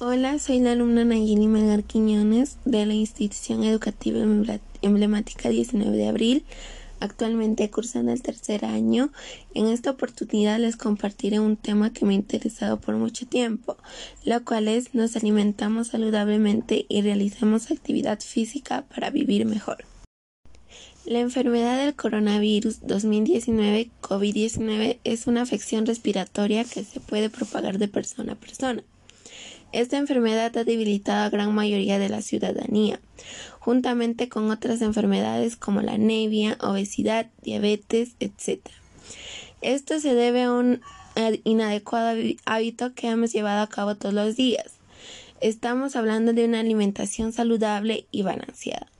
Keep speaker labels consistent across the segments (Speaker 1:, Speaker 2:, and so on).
Speaker 1: Hola, soy la alumna Nayeli Melgar Quiñones de la institución educativa emblemática 19 de abril, actualmente cursando el tercer año. En esta oportunidad les compartiré un tema que me ha interesado por mucho tiempo, lo cual es nos alimentamos saludablemente y realizamos actividad física para vivir mejor. La enfermedad del coronavirus 2019 COVID-19 es una afección respiratoria que se puede propagar de persona a persona. Esta enfermedad ha debilitado a gran mayoría de la ciudadanía, juntamente con otras enfermedades como la anemia, obesidad, diabetes, etc. Esto se debe a un inadecuado hábito que hemos llevado a cabo todos los días. Estamos hablando de una alimentación saludable y balanceada.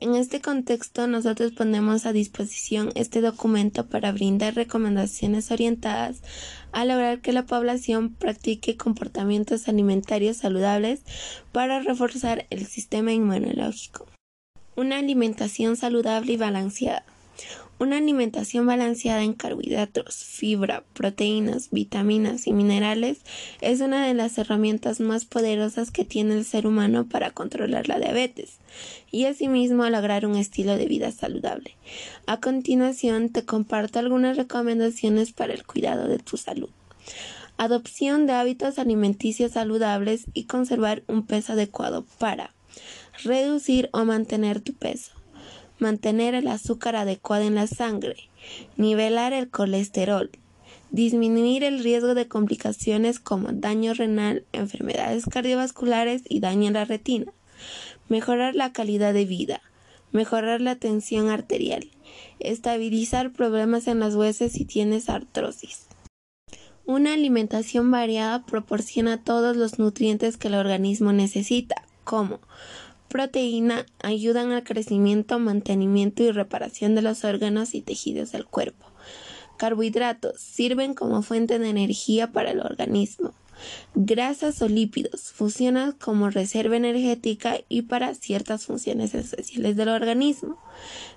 Speaker 1: En este contexto, nosotros ponemos a disposición este documento para brindar recomendaciones orientadas a lograr que la población practique comportamientos alimentarios saludables para reforzar el sistema inmunológico. Una alimentación saludable y balanceada. Una alimentación balanceada en carbohidratos, fibra, proteínas, vitaminas y minerales es una de las herramientas más poderosas que tiene el ser humano para controlar la diabetes y asimismo lograr un estilo de vida saludable. A continuación te comparto algunas recomendaciones para el cuidado de tu salud. Adopción de hábitos alimenticios saludables y conservar un peso adecuado para reducir o mantener tu peso mantener el azúcar adecuado en la sangre, nivelar el colesterol, disminuir el riesgo de complicaciones como daño renal, enfermedades cardiovasculares y daño en la retina, mejorar la calidad de vida, mejorar la tensión arterial, estabilizar problemas en las huesos si tienes artrosis. Una alimentación variada proporciona todos los nutrientes que el organismo necesita, como proteína ayudan al crecimiento, mantenimiento y reparación de los órganos y tejidos del cuerpo. Carbohidratos sirven como fuente de energía para el organismo. Grasas o lípidos funcionan como reserva energética y para ciertas funciones esenciales del organismo.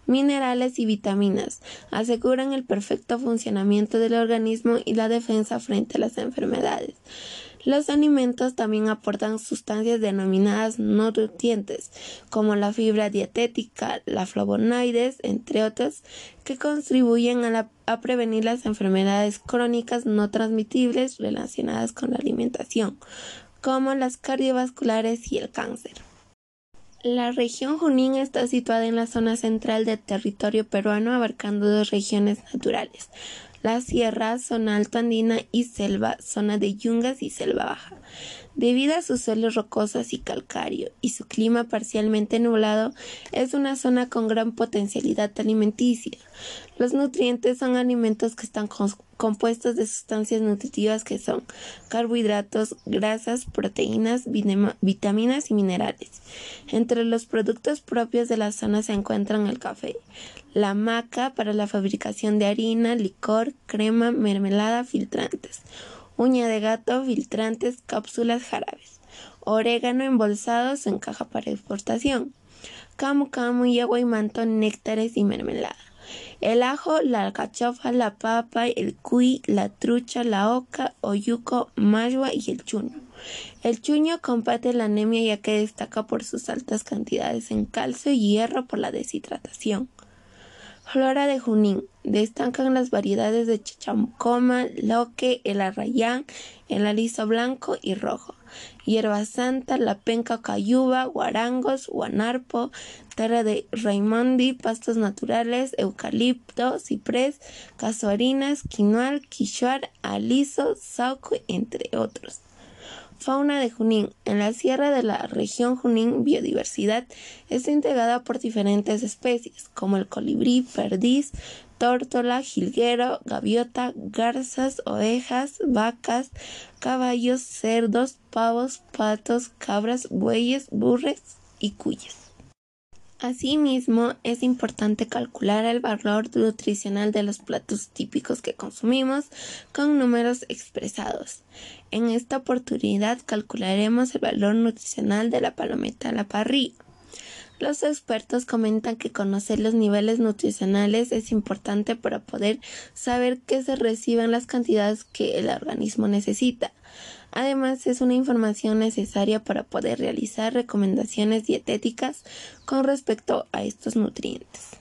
Speaker 1: Minerales y vitaminas aseguran el perfecto funcionamiento del organismo y la defensa frente a las enfermedades. Los alimentos también aportan sustancias denominadas no nutrientes, como la fibra dietética, la flavonoides, entre otros, que contribuyen a, a prevenir las enfermedades crónicas no transmitibles relacionadas con la alimentación, como las cardiovasculares y el cáncer. La región Junín está situada en la zona central del territorio peruano, abarcando dos regiones naturales, la sierra, zona alto andina y selva, zona de yungas y selva baja. Debido a sus suelos rocosos y calcáreos y su clima parcialmente nublado, es una zona con gran potencialidad alimenticia. Los nutrientes son alimentos que están compuestos de sustancias nutritivas que son carbohidratos, grasas, proteínas, vitaminas y minerales. Entre los productos propios de la zona se encuentran el café, la maca para la fabricación de harina, licor, crema, mermelada, filtrantes, uña de gato, filtrantes, cápsulas, jarabes, orégano embolsados en caja para exportación, camu camu y agua y manto, néctares y mermelada. El ajo, la alcachofa, la papa, el cuy, la trucha, la oca, oyuco, mayua y el chuño. El chuño combate la anemia ya que destaca por sus altas cantidades en calcio y hierro por la deshidratación. Flora de Junín. Destacan las variedades de chachamcoma, loque, el arrayán, el aliso blanco y rojo, hierba santa, la penca cayuba, guarangos, guanarpo, terra de raimondi, pastos naturales, eucalipto, ciprés, casuarinas, quinoal, quichuar, aliso, sauco, entre otros. Fauna de Junín. En la sierra de la región Junín, biodiversidad está integrada por diferentes especies, como el colibrí, perdiz, tórtola, jilguero, gaviota, garzas, ovejas, vacas, caballos, cerdos, pavos, patos, cabras, bueyes, burres y cuyes. Asimismo, es importante calcular el valor nutricional de los platos típicos que consumimos con números expresados. En esta oportunidad calcularemos el valor nutricional de la palometa a la parrilla. Los expertos comentan que conocer los niveles nutricionales es importante para poder saber que se reciben las cantidades que el organismo necesita. Además, es una información necesaria para poder realizar recomendaciones dietéticas con respecto a estos nutrientes.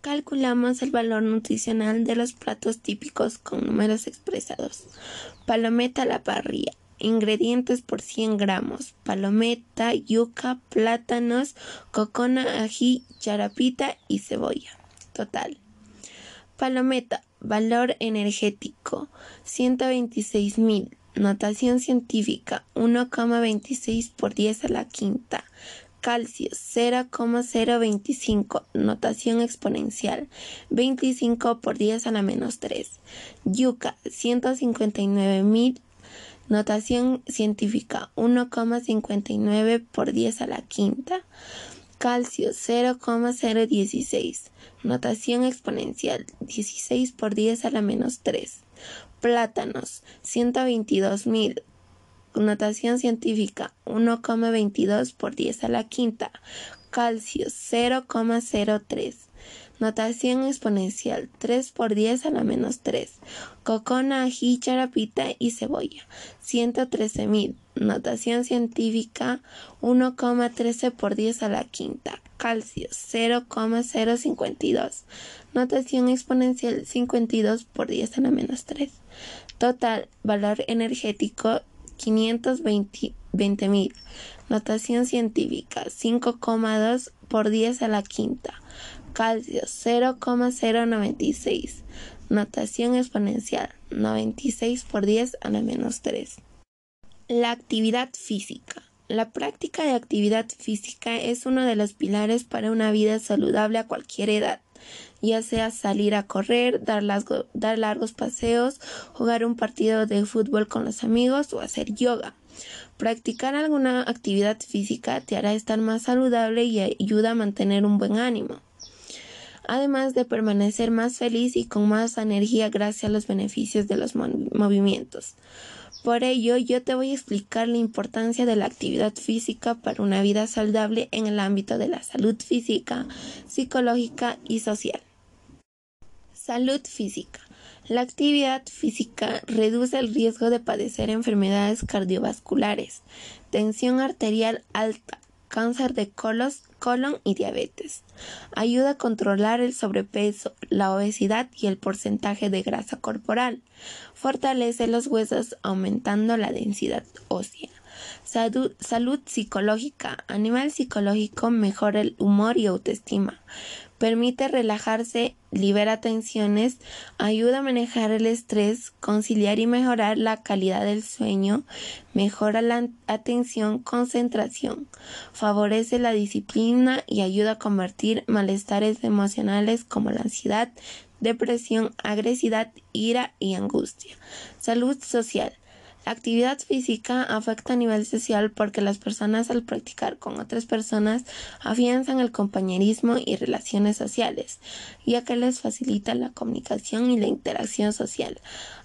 Speaker 1: Calculamos el valor nutricional de los platos típicos con números expresados. Palometa a la parrilla. Ingredientes por 100 gramos. Palometa, yuca, plátanos, cocona, ají, charapita y cebolla. Total. Palometa. Valor energético. 126 mil. Notación científica 1,26 por 10 a la quinta. Calcio 0,025. Notación exponencial 25 por 10 a la menos 3. Yuca 159.000. Notación científica 1,59 por 10 a la quinta. Calcio 0,016. Notación exponencial 16 por 10 a la menos 3. Plátanos, 122.000. Notación científica, 1,22 por 10 a la quinta. Calcio, 0,03. Notación exponencial, 3 por 10 a la menos 3. Cocona, ají, charapita y cebolla, 113.000. Notación científica, 1,13 por 10 a la quinta calcio 0,052. Notación exponencial 52 por 10 a la menos 3. Total valor energético 520.000. Notación científica 5,2 por 10 a la quinta. Calcio 0,096. Notación exponencial 96 por 10 a la menos 3. La actividad física. La práctica de actividad física es uno de los pilares para una vida saludable a cualquier edad, ya sea salir a correr, dar, dar ayudos paseos, jugar un partido de fútbol con los amigos o hacer yoga. Practicar alguna actividad física te hará estar más saludable y ayuda a mantener un buen ánimo además de permanecer más feliz y con más energía gracias a los beneficios de los movimientos. Por ello, yo te voy a explicar la importancia de la actividad física para una vida saludable en el ámbito de la salud física, psicológica y social. Salud física. La actividad física reduce el riesgo de padecer enfermedades cardiovasculares, tensión arterial alta, cáncer de colos, colon y diabetes. Ayuda a controlar el sobrepeso, la obesidad y el porcentaje de grasa corporal. Fortalece los huesos aumentando la densidad ósea. Salud, salud, psicológica. A nivel psicológico mejora el humor y autoestima permite relajarse, libera tensiones, ayuda a manejar el estrés, conciliar y mejorar la calidad del sueño, mejora la atención, concentración, favorece la disciplina y ayuda a convertir malestares emocionales como la ansiedad, depresión, agresividad, ira y angustia. Salud social. La actividad física afecta a nivel social porque las personas al practicar con otras personas afianzan el compañerismo y relaciones sociales, ya que les facilita la comunicación y la interacción social.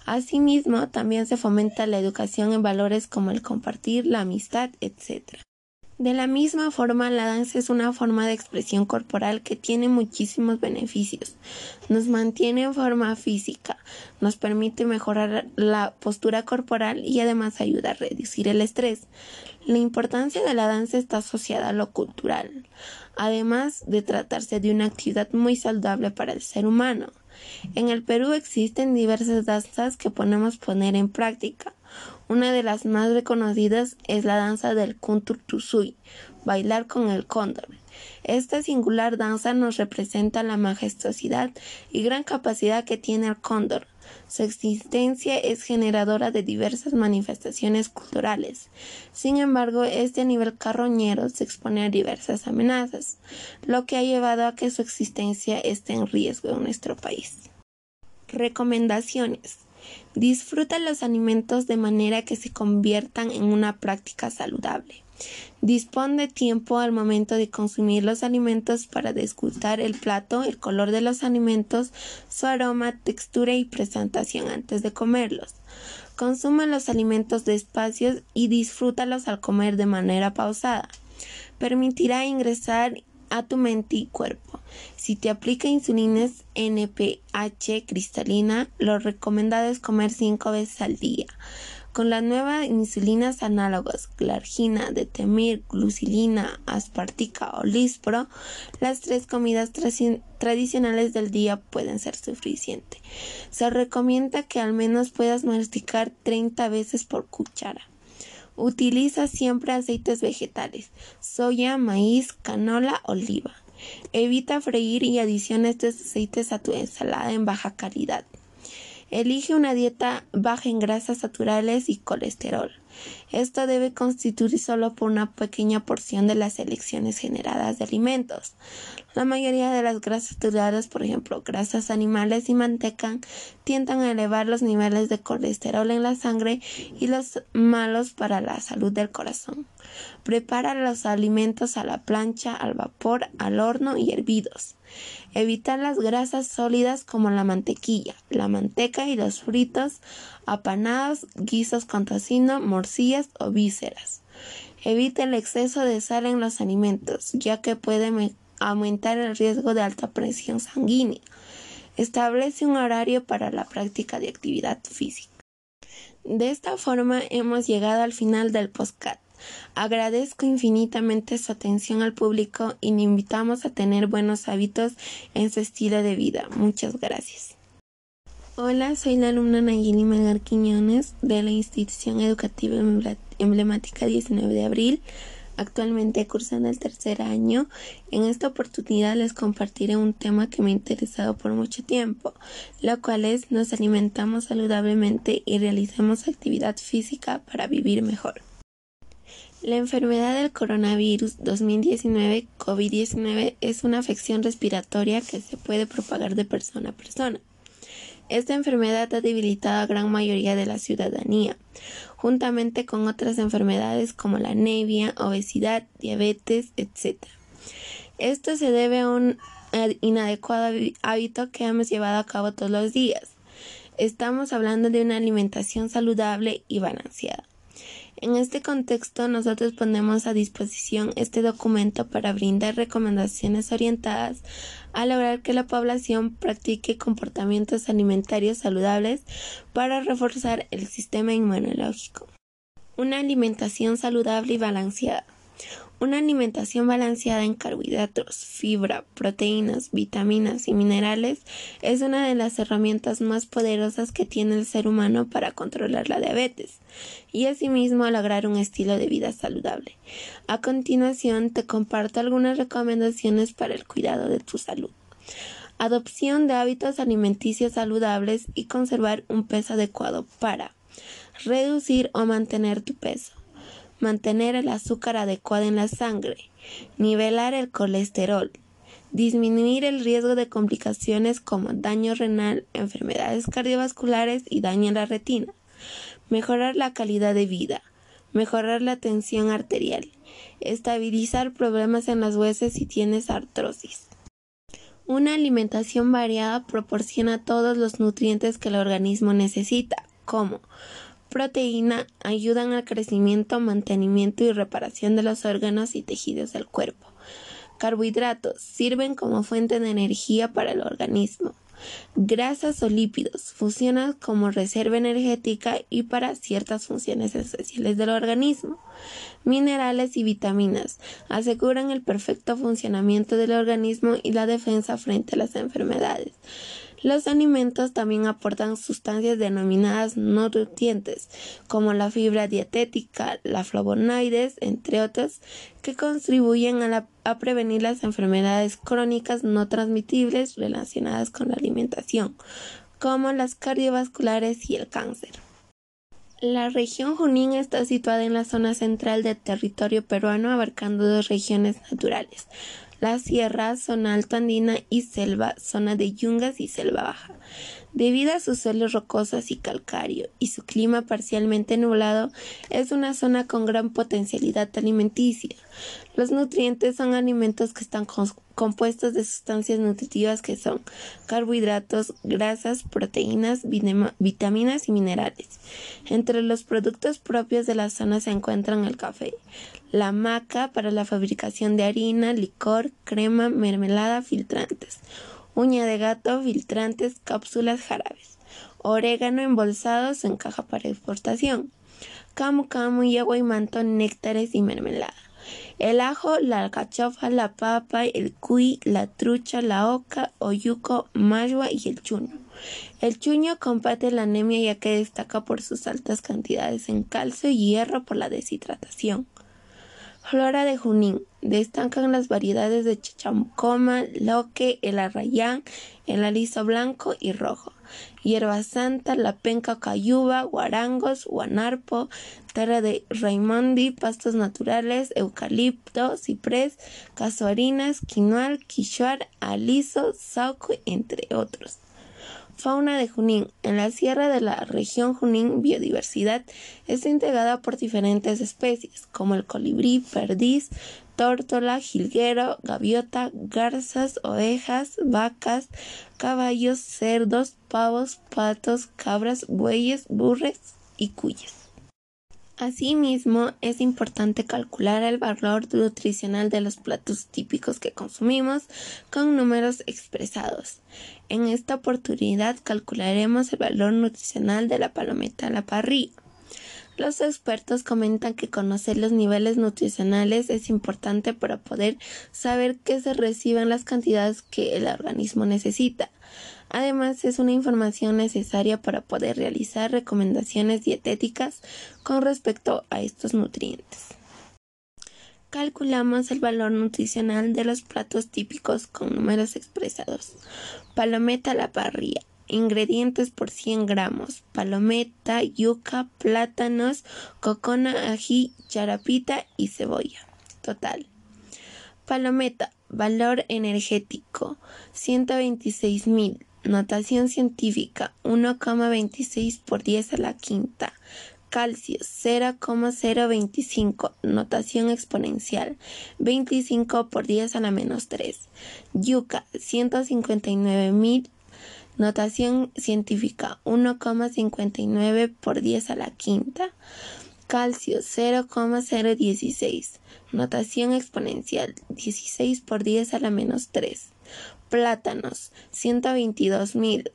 Speaker 1: Asimismo, también se fomenta la educación en valores como el compartir, la amistad, etc. De la misma forma, la danza es una forma de expresión corporal que tiene muchísimos beneficios. Nos mantiene en forma física, nos permite mejorar la postura corporal y además ayuda a reducir el estrés. La importancia de la danza está asociada a lo cultural, además de tratarse de una actividad muy saludable para el ser humano. En el Perú existen diversas danzas que podemos poner en práctica. Una de las más reconocidas es la danza del Kunturtusui, bailar con el cóndor. Esta singular danza nos representa la majestuosidad y gran capacidad que tiene el cóndor. Su existencia es generadora de diversas manifestaciones culturales. Sin embargo, este nivel carroñero se expone a diversas amenazas, lo que ha llevado a que su existencia esté en riesgo en nuestro país. Recomendaciones. Disfruta los alimentos de manera que se conviertan en una práctica saludable. Dispón de tiempo al momento de consumir los alimentos para disfrutar el plato, el color de los alimentos, su aroma, textura y presentación antes de comerlos. Consume los alimentos despacio y disfrútalos al comer de manera pausada. Permitirá ingresar a tu mente y cuerpo. Si te aplica insulina NPH cristalina, lo recomendado es comer 5 veces al día. Con las nuevas insulinas análogas, glargina, detemir, glucilina, aspartica o lispro, las tres comidas tradicionales del día pueden ser suficientes. Se recomienda que al menos puedas masticar 30 veces por cuchara. Utiliza siempre aceites vegetales, soya, maíz, canola, oliva. Evita freír y adiciones estos aceites a tu ensalada en baja calidad. Elige una dieta baja en grasas naturales y colesterol. Esto debe constituir solo por una pequeña porción de las selecciones generadas de alimentos. La mayoría de las grasas saturadas, por ejemplo, grasas animales y manteca, tienden a elevar los niveles de colesterol en la sangre y los malos para la salud del corazón. Prepara los alimentos a la plancha, al vapor, al horno y hervidos. Evita las grasas sólidas como la mantequilla, la manteca y los fritos, apanados, guisos con tocino, o vísceras. Evita el exceso de sal en los alimentos, ya que puede aumentar el riesgo de alta presión sanguínea. Establece un horario para la práctica de actividad física. De esta forma hemos llegado al final del podcast. Agradezco infinitamente su atención al público y le invitamos a tener buenos hábitos en su estilo de vida. Muchas gracias. Hola, soy la alumna Nayeli Melgar Quiñones de la institución educativa emblemática 19 de abril actualmente cursando el tercer año. En esta oportunidad les compartiré un tema que me ha interesado por mucho tiempo, lo cual es nos alimentamos saludablemente y realizamos actividad física para vivir mejor. La enfermedad del coronavirus 2019 COVID-19 es una afección respiratoria que se puede propagar de persona a persona. Esta enfermedad ha debilitado a gran mayoría de la ciudadanía, juntamente con otras enfermedades como la anemia, obesidad, diabetes, etc. Esto se debe a un inadecuado hábito que hemos llevado a cabo todos los días. Estamos hablando de una alimentación saludable y balanceada. En este contexto, nosotros ponemos a disposición este documento para brindar recomendaciones orientadas a lograr que la población practique comportamientos alimentarios saludables para reforzar el sistema inmunológico. Una alimentación saludable y balanceada. Una alimentación balanceada en carbohidratos, fibra, proteínas, vitaminas y minerales es una de las herramientas más poderosas que tiene el ser humano para controlar la diabetes y asimismo lograr un estilo de vida saludable. A continuación te comparto algunas recomendaciones para el cuidado de tu salud. Adopción de hábitos alimenticios saludables y conservar un peso adecuado para reducir o mantener tu peso mantener el azúcar adecuado en la sangre, nivelar el colesterol, disminuir el riesgo de complicaciones como daño renal, enfermedades cardiovasculares y daño en la retina, mejorar la calidad de vida, mejorar la tensión arterial, estabilizar problemas en las huesos si tienes artrosis. Una alimentación variada proporciona todos los nutrientes que el organismo necesita, como proteína ayudan al crecimiento, mantenimiento y reparación de los órganos y tejidos del cuerpo. Carbohidratos sirven como fuente de energía para el organismo. Grasas o lípidos funcionan como reserva energética y para ciertas funciones esenciales del organismo. Minerales y vitaminas aseguran el perfecto funcionamiento del organismo y la defensa frente a las enfermedades. Los alimentos también aportan sustancias denominadas no nutrientes, como la fibra dietética, la flavonoides, entre otros, que contribuyen a, a prevenir las enfermedades crónicas no transmitibles relacionadas con la alimentación, como las cardiovasculares y el cáncer. La región Junín está situada en la zona central del territorio peruano, abarcando dos regiones naturales, la sierra, zona alta andina y selva, zona de yungas y selva baja. Debido a sus suelos rocosos y calcáreos y su clima parcialmente nublado, es una zona con gran potencialidad alimenticia. Los nutrientes son alimentos que están compuestos de sustancias nutritivas que son carbohidratos, grasas, proteínas, vitaminas y minerales. Entre los productos propios de la zona se encuentran el café, la maca para la fabricación de harina, licor, crema, mermelada, filtrantes uña de gato, filtrantes, cápsulas, jarabes, orégano embolsados en caja para exportación. camu camu, yagua y manto, néctares y mermelada. El ajo, la alcachofa, la papa, el cuy, la trucha, la oca, oyuco, magua y el chuño. El chuño combate la anemia ya que destaca por sus altas cantidades en calcio y hierro por la deshidratación. Flora de Junín. Destacan las variedades de chachamcoma, loque, el arrayán, el aliso blanco y rojo. Hierba santa, la penca cayuba, guarangos, guanarpo, terra de raimondi, pastos naturales, eucalipto, ciprés, casuarinas, quinoal, quichuar, aliso, sauco, entre otros. Fauna de Junín. En la sierra de la región Junín, biodiversidad está integrada por diferentes especies, como el colibrí, perdiz, tórtola, jilguero, gaviota, garzas, ovejas, vacas, caballos, cerdos, pavos, patos, cabras, bueyes, burres y cuyes. Asimismo, es importante calcular el valor nutricional de los platos típicos que consumimos con números expresados. En esta oportunidad calcularemos el valor nutricional de la palometa la parrilla. Los expertos comentan que conocer los niveles nutricionales es importante para poder saber que se reciben las cantidades que el organismo necesita. Además, es una información necesaria para poder realizar recomendaciones dietéticas con respecto a estos nutrientes. Calculamos el valor nutricional de los platos típicos con números expresados. Palometa la parrilla. Ingredientes por 100 gramos. Palometa, yuca, plátanos, cocona, ají, charapita y cebolla. Total. Palometa. Valor energético. 126 mil. Notación científica 1,26 por 10 a la quinta. Calcio 0,025. Notación exponencial 25 por 10 a la menos 3. Yuca 159.000. Notación científica 1,59 por 10 a la quinta. Calcio 0,016. Notación exponencial 16 por 10 a la menos 3. Plátanos, 122.000.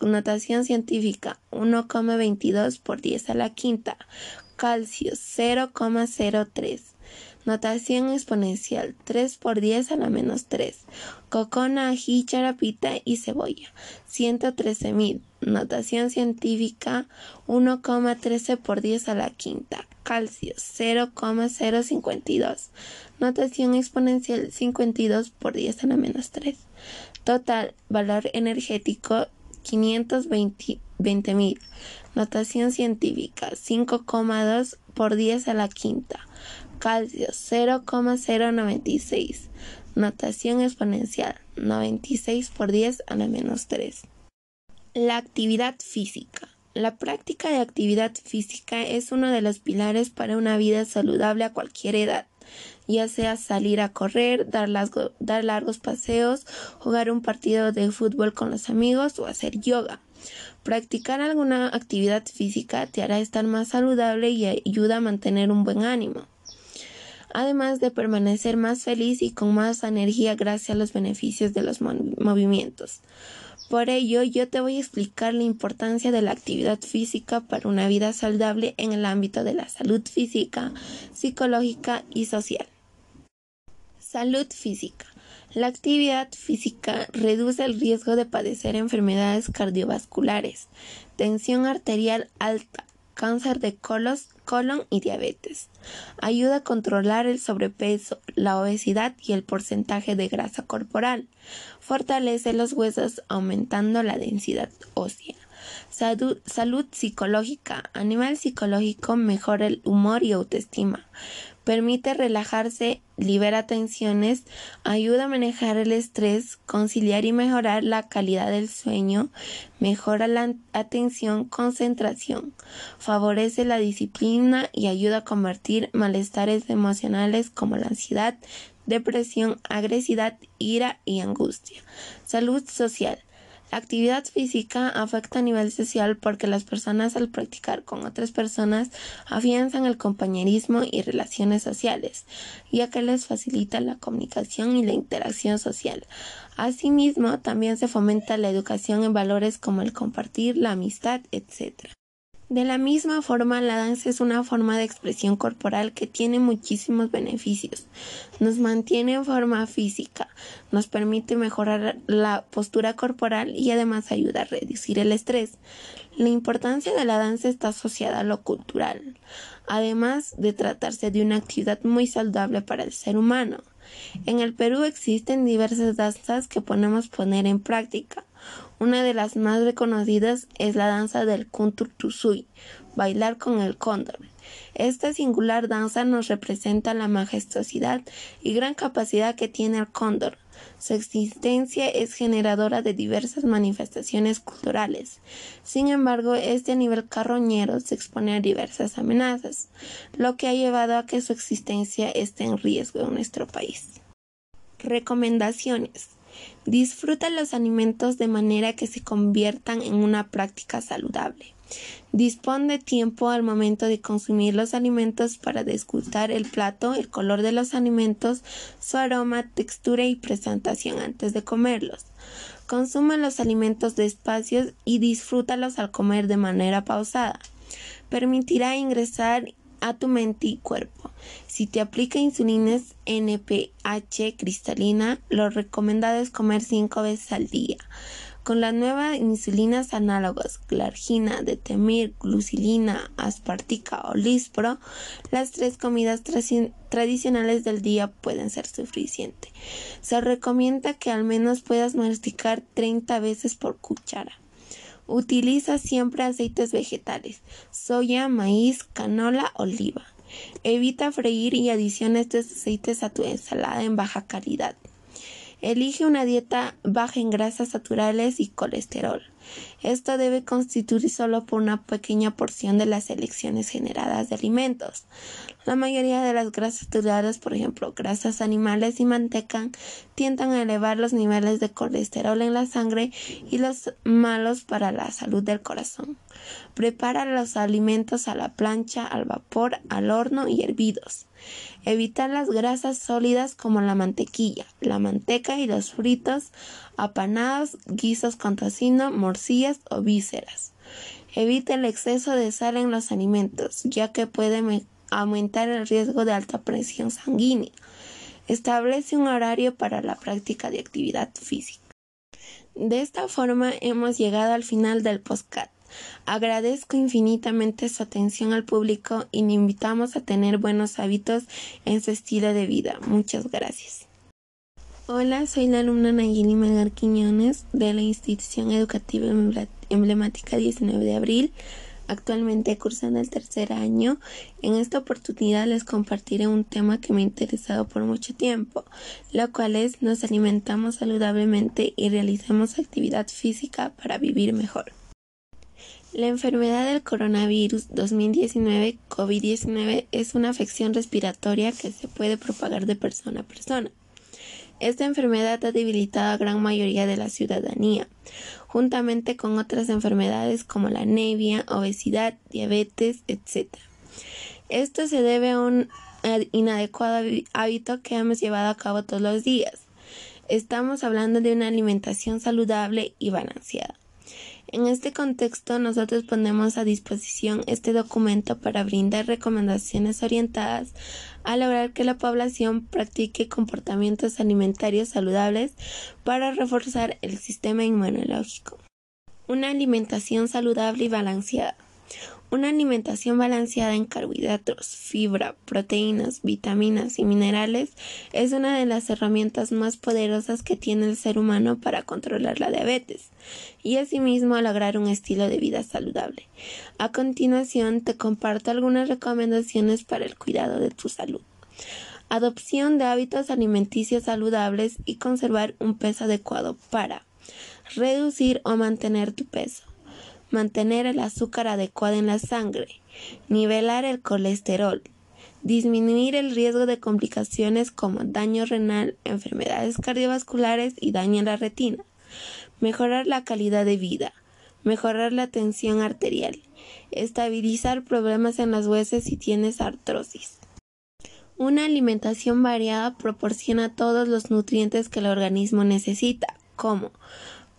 Speaker 1: Notación científica, 1,22 por 10 a la quinta. Calcio, 0,03. Notación exponencial, 3 por 10 a la menos 3. Cocona, ají, charapita y cebolla, 113.000. Notación científica, 1,13 por 10 a la quinta calcio 0,052. Notación exponencial 52 por 10 a la menos 3. Total valor energético 520.000. Notación científica 5,2 por 10 a la quinta. Calcio 0,096. Notación exponencial 96 por 10 a la menos 3. La actividad física. La práctica de actividad física es uno de los pilares para una vida saludable a cualquier edad, ya sea salir a correr, dar, largos paseos, jugar un partido de fútbol con los amigos o hacer yoga. Practicar alguna actividad física te hará estar más saludable y ayuda a mantener un buen ánimo además de permanecer más feliz y con más energía gracias a los beneficios de los movimientos. Por ello, yo te voy a explicar la importancia de la actividad física para una vida saludable en el ámbito de la salud física, psicológica y social. Salud física. La actividad física reduce el riesgo de padecer enfermedades cardiovasculares, tensión arterial alta, cáncer de colon y diabetes. Ayuda a controlar el sobrepeso, la obesidad y el porcentaje de grasa corporal. Fortalece los huesos aumentando la densidad ósea. Salud, psicológica. A nivel psicológico mejora el humor y autoestima permite relajarse, libera tensiones, ayuda a manejar el estrés, conciliar y mejorar la calidad del sueño, mejora la atención, concentración, favorece la disciplina y ayuda a convertir malestares emocionales como la ansiedad, depresión, agresividad, ira y angustia. Salud social. La actividad física afecta a nivel social porque las personas al practicar con otras personas afianzan el compañerismo y relaciones sociales, ya que les facilita la comunicación y la interacción social. Asimismo, también se fomenta la educación en valores como el compartir, la amistad, etc. De la misma forma, la danza es una forma de expresión corporal que tiene muchísimos beneficios. Nos mantiene en forma física, nos permite mejorar la postura corporal y además ayuda a reducir el estrés. La importancia de la danza está asociada a lo cultural, además de tratarse de una actividad muy saludable para el ser humano. En el Perú existen diversas danzas que podemos poner en práctica. Una de las más reconocidas es la danza del Kunturtusui, bailar con el cóndor. Esta singular danza nos representa la majestuosidad y gran capacidad que tiene el cóndor. Su existencia es generadora de diversas manifestaciones culturales. Sin embargo, este nivel carroñero se expone a diversas amenazas, lo que ha llevado a que su existencia esté en riesgo en nuestro país. Recomendaciones. Disfruta los alimentos de manera que se conviertan en una práctica saludable. Dispón de tiempo al momento de consumir los alimentos para degustar el plato, el color de los alimentos, su aroma, textura y presentación antes de comerlos. Consume los alimentos despacio y disfrútalos al comer de manera pausada. Permitirá ingresar a tu mente y cuerpo. Si te aplica insulina NPH cristalina, lo recomendado es comer 5 veces al día. Con las nuevas insulinas análogas, glargina, detemir, glucilina, aspartica o lispro, las tres comidas tradicionales del día pueden ser suficientes. Se recomienda que al menos puedas masticar 30 veces por cuchara. Utiliza siempre aceites vegetales, soya, maíz, canola, oliva. Evita freír y adiciona estos aceites a tu ensalada en baja calidad. Elige una dieta baja en grasas naturales y colesterol. Esto debe constituir solo por una pequeña porción de las selecciones generadas de alimentos. La mayoría de las grasas saturadas, por ejemplo, grasas animales y manteca, tienden a elevar los niveles de colesterol en la sangre y los malos para la salud del corazón. Prepara los alimentos a la plancha, al vapor, al horno y hervidos. Evita las grasas sólidas como la mantequilla, la manteca y los fritos, apanados, guisos con tocino, morcillas o vísceras. Evita el exceso de sal en los alimentos, ya que puede aumentar el riesgo de alta presión sanguínea. Establece un horario para la práctica de actividad física. De esta forma hemos llegado al final del podcast. Agradezco infinitamente su atención al público y le invitamos a tener buenos hábitos en su estilo de vida. Muchas gracias. Hola, soy la alumna Nayeli Melgar Quiñones de la institución educativa emblemática 19 de abril, actualmente cursando el tercer año. En esta oportunidad les compartiré un tema que me ha interesado por mucho tiempo, lo cual es nos alimentamos saludablemente y realicemos actividad física para vivir mejor. La enfermedad del coronavirus 2019 COVID-19 es una afección respiratoria que se puede propagar de persona a persona. Esta enfermedad ha debilitado a gran mayoría de la ciudadanía, juntamente con otras enfermedades como la anemia, obesidad, diabetes, etc. Esto se debe a un inadecuado hábito que hemos llevado a cabo todos los días. Estamos hablando de una alimentación saludable y balanceada. En este contexto, nosotros ponemos a disposición este documento para brindar recomendaciones orientadas a lograr que la población practique comportamientos alimentarios saludables para reforzar el sistema inmunológico. Una alimentación saludable y balanceada. Una alimentación balanceada en carbohidratos, fibra, proteínas, vitaminas y minerales es una de las herramientas más poderosas que tiene el ser humano para controlar la diabetes y asimismo lograr un estilo de vida saludable. A continuación te comparto algunas recomendaciones para el cuidado de tu salud. Adopción de hábitos alimenticios saludables y conservar un peso adecuado para reducir o mantener tu peso mantener el azúcar adecuado en la sangre, nivelar el colesterol, disminuir el riesgo de complicaciones como daño renal, enfermedades cardiovasculares y daño en la retina, mejorar la calidad de vida, mejorar la tensión arterial, estabilizar problemas en las huesos si tienes artrosis. Una alimentación variada proporciona todos los nutrientes que el organismo necesita, como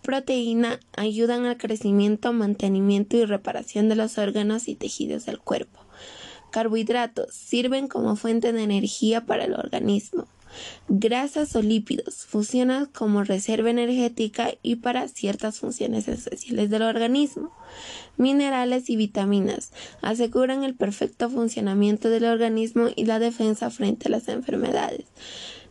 Speaker 1: proteína ayudan al crecimiento, mantenimiento y reparación de los órganos y tejidos del cuerpo. Carbohidratos sirven como fuente de energía para el organismo. Grasas o lípidos funcionan como reserva energética y para ciertas funciones esenciales del organismo. Minerales y vitaminas aseguran el perfecto funcionamiento del organismo y la defensa frente a las enfermedades.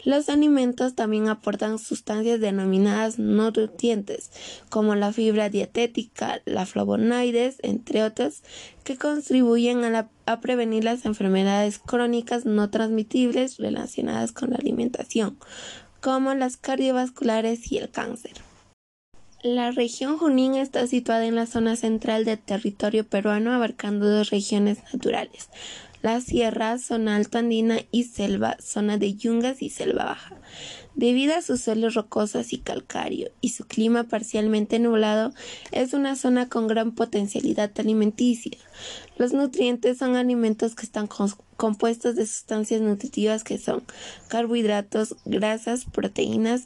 Speaker 1: Los alimentos también aportan sustancias denominadas no nutrientes, como la fibra dietética, la flavonoides, entre otros, que contribuyen a, a prevenir las enfermedades crónicas no transmitibles relacionadas con la alimentación, como las cardiovasculares y el cáncer. La región Junín está situada en la zona central del territorio peruano, abarcando dos regiones naturales, la sierra, zona alta andina y selva, zona de yungas y selva baja. Debido a sus suelos rocosos y calcáreos y su clima parcialmente nublado, es una zona con gran potencialidad alimenticia. Los nutrientes son alimentos que están compuestos de sustancias nutritivas que son carbohidratos, grasas, proteínas,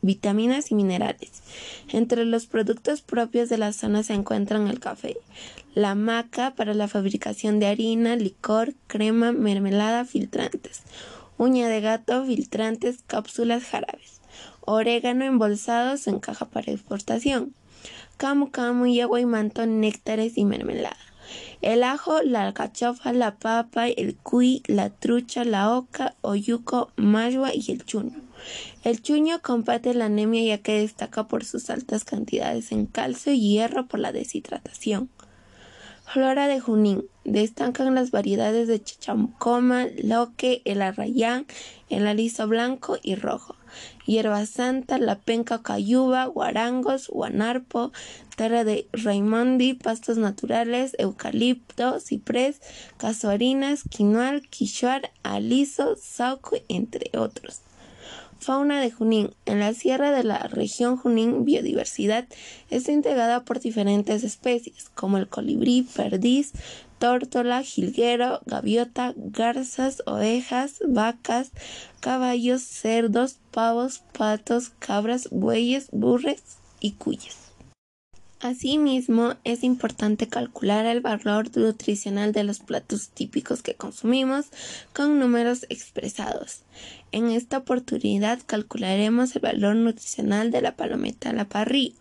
Speaker 1: vitaminas y minerales. Entre los productos propios de la zona se encuentran el café, la maca para la fabricación de harina, licor, crema, mermelada, filtrantes, uña de gato, filtrantes, cápsulas, jarabes, orégano embolsado en caja para exportación, camu camu y agua y manto, néctares y mermelada. El ajo, la alcachofa, la papa, el cuy, la trucha, la oca, oyuco, magua y el chuño. El chuño combate la anemia ya que destaca por sus altas cantidades en calcio y hierro por la deshidratación. Flora de Junín. Destacan las variedades de chachamcoma, loque, el arrayán, el aliso blanco y rojo, hierba santa, la penca cayuba, guarangos, guanarpo, terra de raimondi, pastos naturales, eucalipto, ciprés, casuarinas, quinoal, quichuar, aliso, sauco, entre otros. Fauna de Junín. En la sierra de la región Junín, biodiversidad está integrada por diferentes especies, como el colibrí, perdiz, tórtola, jilguero, gaviota, garzas, ovejas, vacas, caballos, cerdos, pavos, patos, cabras, bueyes, burres y cuyes. Asimismo, es importante calcular el valor nutricional de los platos típicos que consumimos con números expresados. En esta oportunidad calcularemos el valor nutricional de la palometa a la parrilla.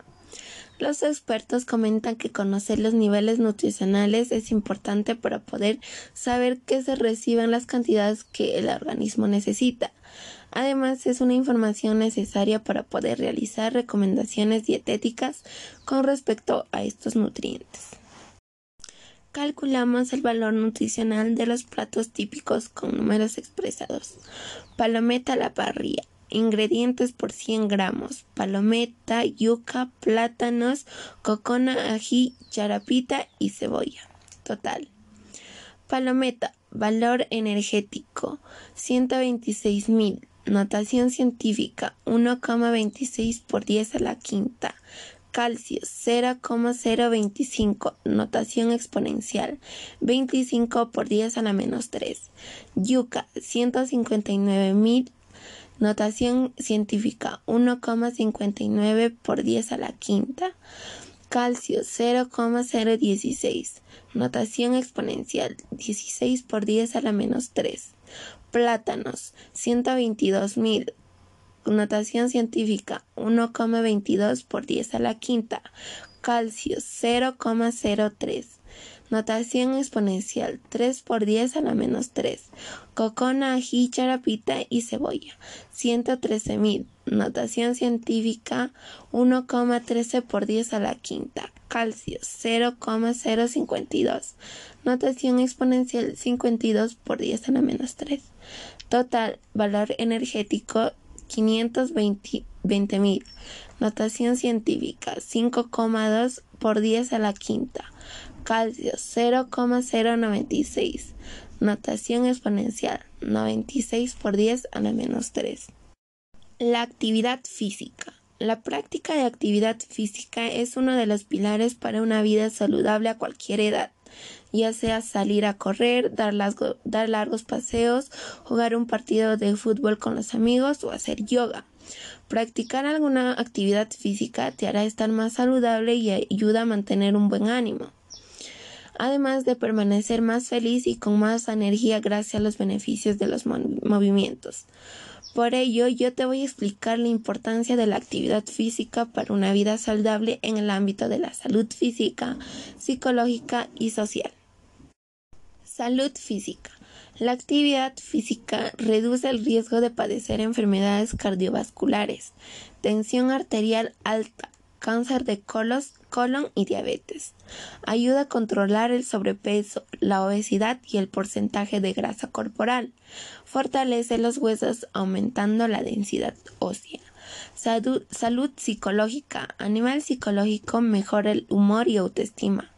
Speaker 1: Los expertos comentan que conocer los niveles nutricionales es importante para poder saber que se reciben las cantidades que el organismo necesita. Además, es una información necesaria para poder realizar recomendaciones dietéticas con respecto a estos nutrientes. Calculamos el valor nutricional de los platos típicos con números expresados. Palometa a la parrilla. Ingredientes por 100 gramos: palometa, yuca, plátanos, cocona, ají, charapita y cebolla. Total. Palometa, valor energético: 126 mil. Notación científica: 1,26 por 10 a la quinta. Calcio 0,025. Notación exponencial 25 por 10 a la menos 3. Yuca 159 mil Notación científica 1,59 por 10 a la quinta. Calcio 0,016. Notación exponencial 16 por 10 a la menos 3. Plátanos 122.000. Notación científica 1,22 por 10 a la quinta. Calcio 0,03. Notación exponencial 3 por 10 a la menos 3. Cocona, ají, charapita y cebolla 113.000. Notación científica 1,13 por 10 a la quinta. Calcio 0,052. Notación exponencial 52 por 10 a la menos 3. Total valor energético 520.000. Notación científica 5,2 por 10 a la quinta calcio 0,096, notación exponencial 96 por 10 a la menos 3. La actividad física. La práctica de actividad física es uno de los pilares para una vida saludable a cualquier edad. ya sea salir a correr, dar, dar largos paseos, jugar un partido de fútbol con los amigos o hacer yoga. Practicar alguna actividad física te hará estar más saludable y ayuda a mantener un buen ánimo además de permanecer más feliz y con más energía gracias a los beneficios de los movimientos. Por ello, yo te voy a explicar la importancia de la actividad física para una vida saludable en el ámbito de la salud física, psicológica y social. Salud física. La actividad física reduce el riesgo de padecer enfermedades cardiovasculares, tensión arterial alta, cáncer de colon y diabetes. Ayuda a controlar el sobrepeso, la obesidad y el porcentaje de grasa corporal. Fortalece los huesos aumentando la densidad ósea. Salud, salud, psicológica. A nivel psicológico mejora el humor y autoestima.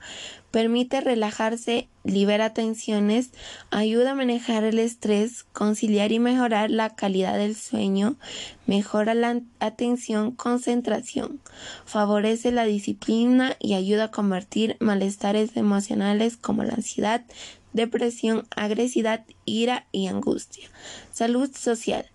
Speaker 1: Permite relajarse, libera tensiones, ayuda a manejar el estrés, conciliar y mejorar la calidad del sueño, mejora la atención, concentración, favorece la disciplina y ayuda a convertir malestares emocionales como la ansiedad, depresión, agresividad, ira y angustia. Salud social.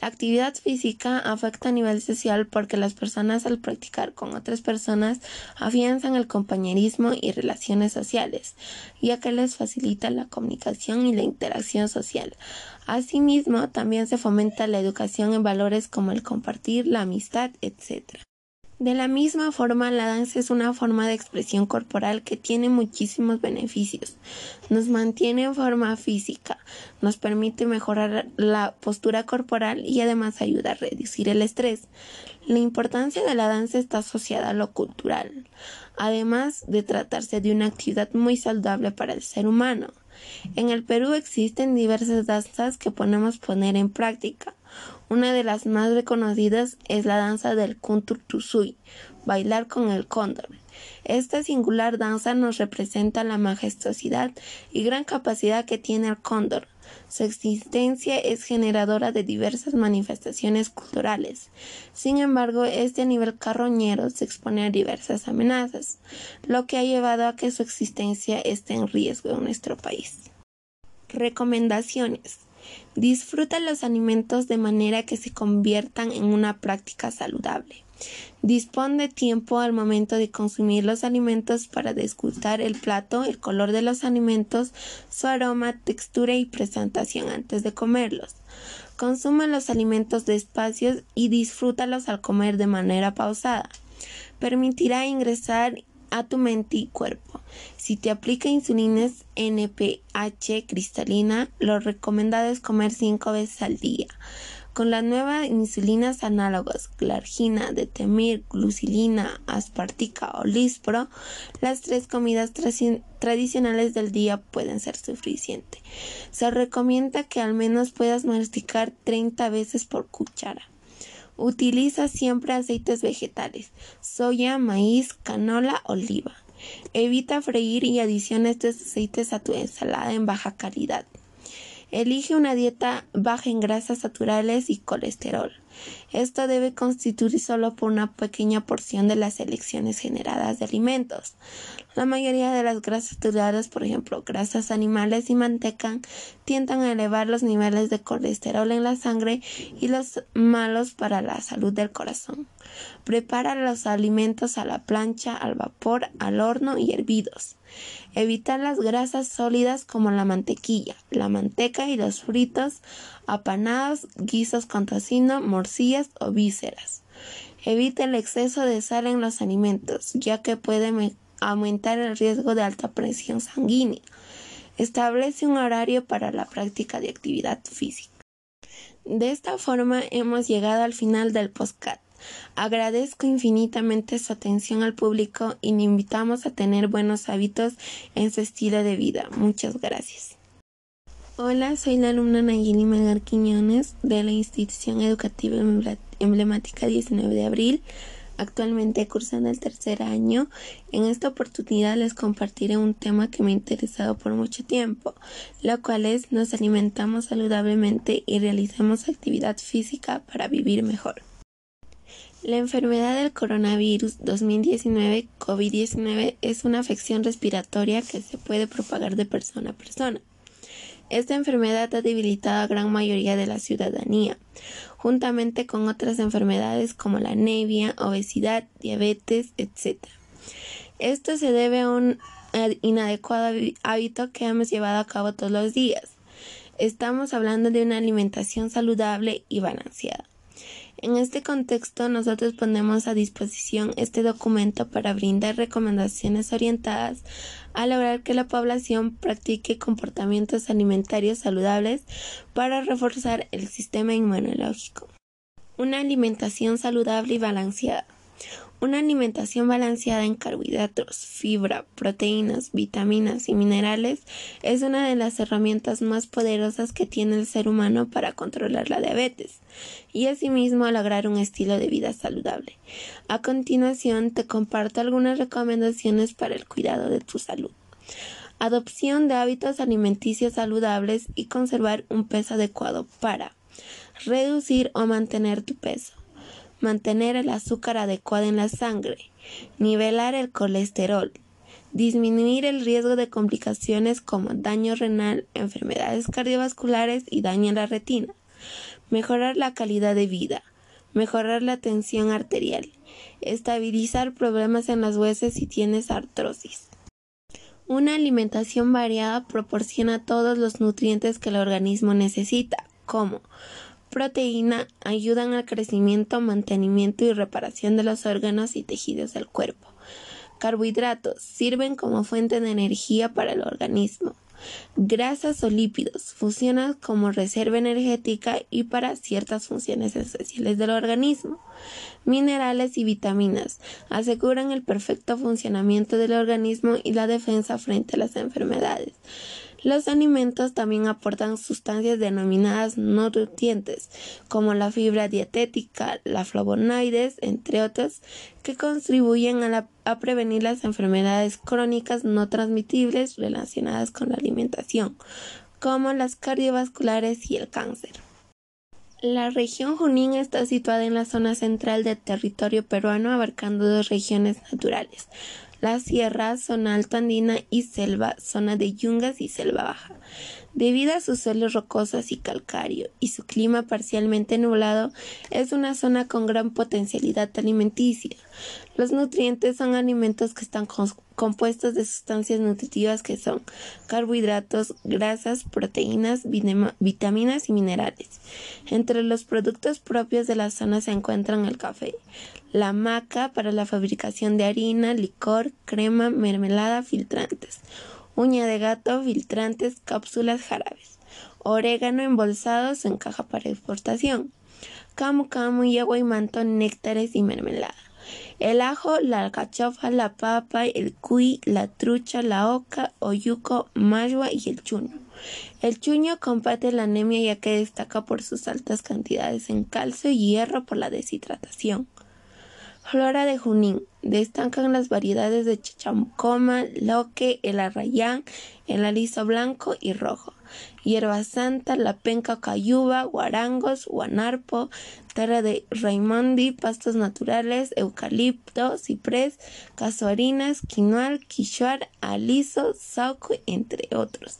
Speaker 1: La actividad física afecta a nivel social porque las personas al practicar con otras personas afianzan el compañerismo y relaciones sociales, ya que les facilita la comunicación y la interacción social. Asimismo, también se fomenta la educación en valores como el compartir, la amistad, etc. De la misma forma, la danza es una forma de expresión corporal que tiene muchísimos beneficios. Nos mantiene en forma física, nos permite mejorar la postura corporal y además ayuda a reducir el estrés. La importancia de la danza está asociada a lo cultural, además de tratarse de una actividad muy saludable para el ser humano. En el Perú existen diversas danzas que podemos poner en práctica. Una de las más reconocidas es la danza del Kunturtusui, bailar con el cóndor. Esta singular danza nos representa la majestuosidad y gran capacidad que tiene el cóndor. Su existencia es generadora de diversas manifestaciones culturales. Sin embargo, este nivel carroñero se expone a diversas amenazas, lo que ha llevado a que su existencia esté en riesgo en nuestro país. Recomendaciones. Disfruta los alimentos de manera que se conviertan en una práctica saludable. Dispón de tiempo al momento de consumir los alimentos para disfrutar el plato, el color de los alimentos, su aroma, textura y presentación antes de comerlos. Consume los alimentos despacio y disfrútalos al comer de manera pausada. Permitirá ingresar a tu mente y cuerpo. Si te aplica insulina NPH cristalina, lo recomendado es comer 5 veces al día. Con las nuevas insulinas análogas, glargina, detemir, glucilina, aspartica o lispro, las tres comidas tradicionales del día pueden ser suficientes. Se recomienda que al menos puedas masticar 30 veces por cuchara. Utiliza siempre aceites vegetales, soya, maíz, canola, oliva. Evita freír y adiciones de aceites a tu ensalada en baja calidad. Elige una dieta baja en grasas naturales y colesterol. Esto debe constituir solo por una pequeña porción de las selecciones generadas de alimentos. La mayoría de las grasas saturadas, por ejemplo, grasas animales y manteca, tiendan a elevar los niveles de colesterol en la sangre y los malos para la salud del corazón. Prepara los alimentos a la plancha, al vapor, al horno y hervidos. Evitar las grasas sólidas como la mantequilla, la manteca y los fritos, apanados, guisos con tocino, morcillas o vísceras. Evita el exceso de sal en los alimentos, ya que puede aumentar el riesgo de alta presión sanguínea. Establece un horario para la práctica de actividad física. De esta forma hemos llegado al final del podcast. Agradezco infinitamente su atención al público y le invitamos a tener buenos hábitos en su estilo de vida. Muchas gracias. Hola, soy la alumna Nayeli Melgar Quiñones de la Institución Educativa Emblemática 19 de Abril, actualmente cursando el tercer año. En esta oportunidad les compartiré un tema que me ha interesado por mucho tiempo, lo cual es nos alimentamos saludablemente y realizamos actividad física para vivir mejor. La enfermedad del coronavirus 2019 COVID-19 es una afección respiratoria que se puede propagar de persona a persona. Esta enfermedad ha debilitado a gran mayoría de la ciudadanía, juntamente con otras enfermedades como la anemia, obesidad, diabetes, etc. Esto se debe a un inadecuado hábito que hemos llevado a cabo todos los días. Estamos hablando de una alimentación saludable y balanceada. En este contexto, nosotros ponemos a disposición este documento para brindar recomendaciones orientadas a lograr que la población practique comportamientos alimentarios saludables para reforzar el sistema inmunológico. Una alimentación saludable y balanceada. Una alimentación balanceada en carbohidratos, fibra, proteínas, vitaminas y minerales es una de las herramientas más poderosas que tiene el ser humano para controlar la diabetes y asimismo lograr un estilo de vida saludable. A continuación te comparto algunas recomendaciones para el cuidado de tu salud. Adopción de hábitos alimenticios saludables y conservar un peso adecuado para reducir o mantener tu peso mantener el azúcar adecuado en la sangre, nivelar el colesterol, disminuir el riesgo de complicaciones como daño renal, enfermedades cardiovasculares y daño en la retina, mejorar la calidad de vida, mejorar la tensión arterial, estabilizar problemas en las huesos si tienes artrosis. Una alimentación variada proporciona todos los nutrientes que el organismo necesita, como proteína ayudan al crecimiento, mantenimiento y reparación de los órganos y tejidos del cuerpo. Carbohidratos sirven como fuente de energía para el organismo. Grasas o lípidos funcionan como reserva energética y para ciertas funciones especiales del organismo. Minerales y vitaminas aseguran el perfecto funcionamiento del organismo y la defensa frente a las enfermedades. Los alimentos también aportan sustancias denominadas no nutrientes, como la fibra dietética, la flavonoides, entre otros, que contribuyen a, a prevenir las enfermedades crónicas no transmitibles relacionadas con la alimentación, como las cardiovasculares y el cáncer. La región Junín está situada en la zona central del territorio peruano, abarcando dos regiones naturales, la sierra, zona alto andina y selva, zona de yungas y selva baja. Debido a sus suelos rocosos y calcáreos y su clima parcialmente nublado, es una zona con gran potencialidad alimenticia. Los nutrientes son alimentos que están compuestos de sustancias nutritivas que son carbohidratos, grasas, proteínas, vitaminas y minerales. Entre los productos propios de la zona se encuentran el café, la maca para la fabricación de harina, licor, crema, mermelada, filtrantes uña de gato, filtrantes, cápsulas, jarabes, orégano embolsados en caja para exportación, camu camu y agua y manto, néctares y mermelada. El ajo, la alcachofa, la papa, el cuy, la trucha, la oca, oyuco, magua y el chuño. El chuño combate la anemia ya que destaca por sus altas cantidades en calcio y hierro por la deshidratación. Flora de Junín. Destacan las variedades de chachacoma, loque, el arrayán, el aliso blanco y rojo, hierba santa, la penca cayuba, guarangos, guanarpo, terra de raimondi, pastos naturales, eucalipto, ciprés, casuarinas, quinoal, quichuar, aliso, sauco, entre otros.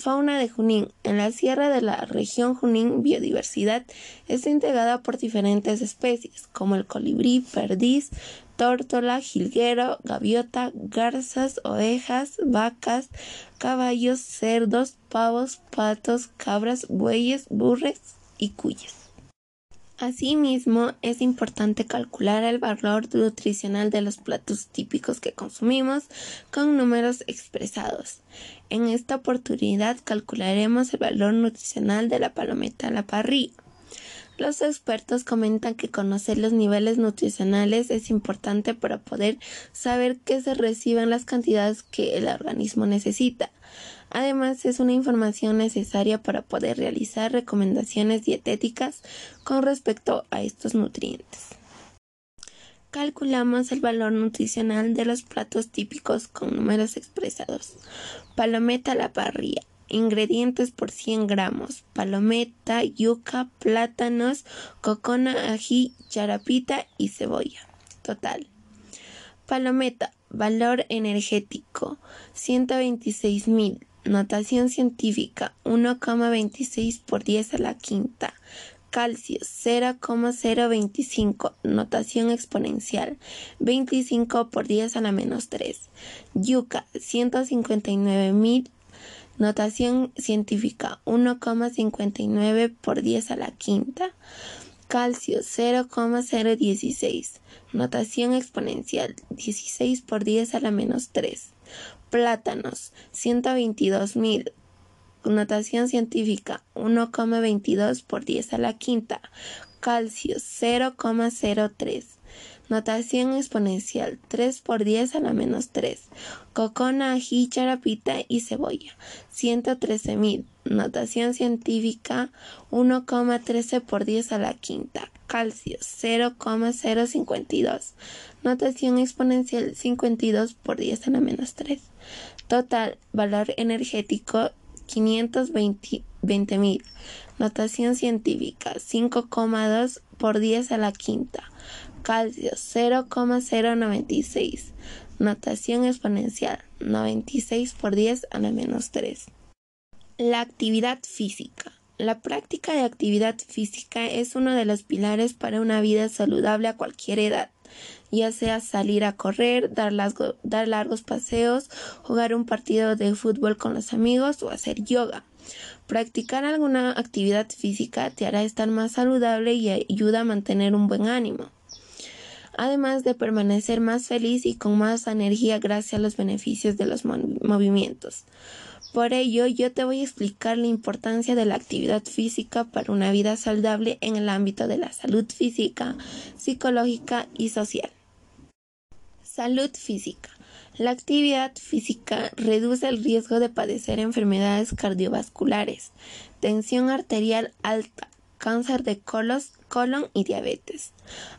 Speaker 1: Fauna de Junín. En la sierra de la región Junín, biodiversidad está integrada por diferentes especies, como el colibrí, perdiz, tórtola, jilguero, gaviota, garzas, ovejas, vacas, caballos, cerdos, pavos, patos, cabras, bueyes, burres y cuyes. Asimismo, es importante calcular el valor nutricional de los platos típicos que consumimos con números expresados. En esta oportunidad calcularemos el valor nutricional de la palometa a la parrilla. Los expertos comentan que conocer los niveles nutricionales es importante para poder saber que se reciben las cantidades que el organismo necesita. Además, es una información necesaria para poder realizar recomendaciones dietéticas con respecto a estos nutrientes. Calculamos el valor nutricional de los platos típicos con números expresados. Palometa a la parrilla. Ingredientes por 100 gramos. Palometa, yuca, plátanos, cocona, ají, charapita y cebolla. Total. Palometa. Valor energético. 126 mil. Notación científica 1,26 por 10 a la quinta. Calcio 0,025. Notación exponencial 25 por 10 a la menos 3. Yuca 159 mil Notación científica 1,59 por 10 a la quinta. Calcio 0,016. Notación exponencial 16 por 10 a la menos 3. Plátanos 122.000. Notación científica 1,22 por 10 a la quinta. Calcio 0,03. Notación exponencial 3 por 10 a la menos 3. Cocona, ají, charapita y cebolla. 113.000. Notación científica 1,13 por 10 a la quinta. Calcio 0,052. Notación exponencial 52 por 10 a la menos 3. Total valor energético 520.000. Notación científica 5,2 por 10 a la quinta calcio 0,096, notación exponencial 96 por 10 a la menos 3. La actividad física. La práctica de actividad física es uno de los pilares para una vida saludable a cualquier edad, ya sea salir a correr, dar, largos paseos, jugar un partido de fútbol con los amigos o hacer yoga. Practicar alguna actividad física te hará estar más saludable y ayuda a mantener un buen ánimo además de permanecer más feliz y con más energía gracias a los beneficios de los movimientos. Por ello, yo te voy a explicar la importancia de la actividad física para una vida saludable en el ámbito de la salud física, psicológica y social. Salud física. La actividad física reduce el riesgo de padecer enfermedades cardiovasculares, tensión arterial alta, cáncer de colon y diabetes.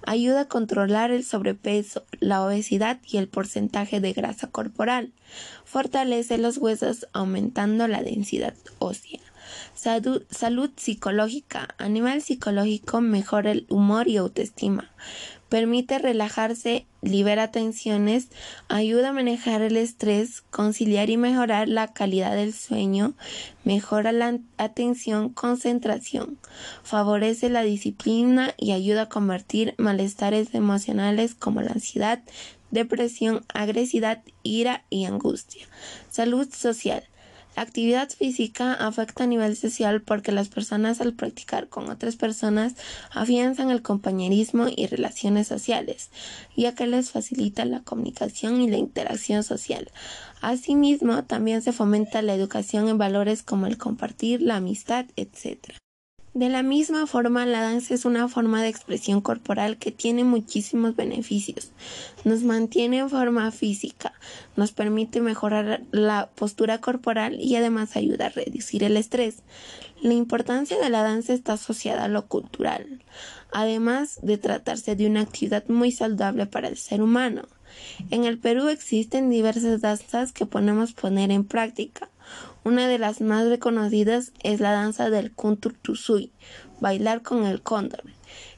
Speaker 1: Ayuda a controlar el sobrepeso, la obesidad y el porcentaje de grasa corporal. Fortalece los huesos aumentando la densidad ósea. Salud, psicológica. A nivel psicológico mejora el humor y autoestima permite relajarse, libera tensiones, ayuda a manejar el estrés, conciliar y mejorar la calidad del sueño, mejora la atención, concentración, favorece la disciplina y ayuda a convertir malestares emocionales como la ansiedad, depresión, agresividad, ira y angustia. Salud social. La actividad física afecta a nivel social porque las personas al practicar con otras personas afianzan el compañerismo y relaciones sociales, ya que les facilita la comunicación y la interacción social. Asimismo, también se fomenta la educación en valores como el compartir, la amistad, etc. De la misma forma, la danza es una forma de expresión corporal que tiene muchísimos beneficios. Nos mantiene en forma física, nos permite mejorar la postura corporal y además ayuda a reducir el estrés. La importancia de la danza está asociada a lo cultural, además de tratarse de una actividad muy saludable para el ser humano. En el Perú existen diversas danzas que podemos poner en práctica. Una de las más reconocidas es la danza del Kunturtusui, bailar con el cóndor.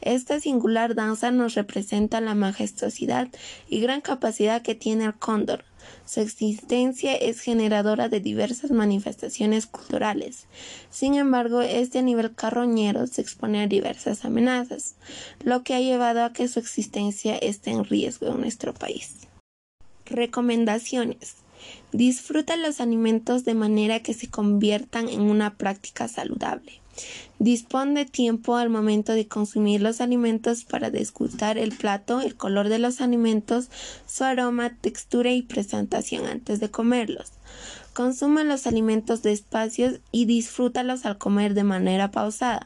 Speaker 1: Esta singular danza nos representa la majestuosidad y gran capacidad que tiene el cóndor. Su existencia es generadora de diversas manifestaciones culturales. Sin embargo, este nivel carroñero se expone a diversas amenazas, lo que ha llevado a que su existencia esté en riesgo en nuestro país. Recomendaciones. Disfruta los alimentos de manera que se conviertan en una práctica saludable. Dispón de tiempo al momento de consumir los alimentos para disfrutar el plato, el color de los alimentos, su aroma, textura y presentación antes de comerlos. Consuma los alimentos despacio y disfrútalos al comer de manera pausada.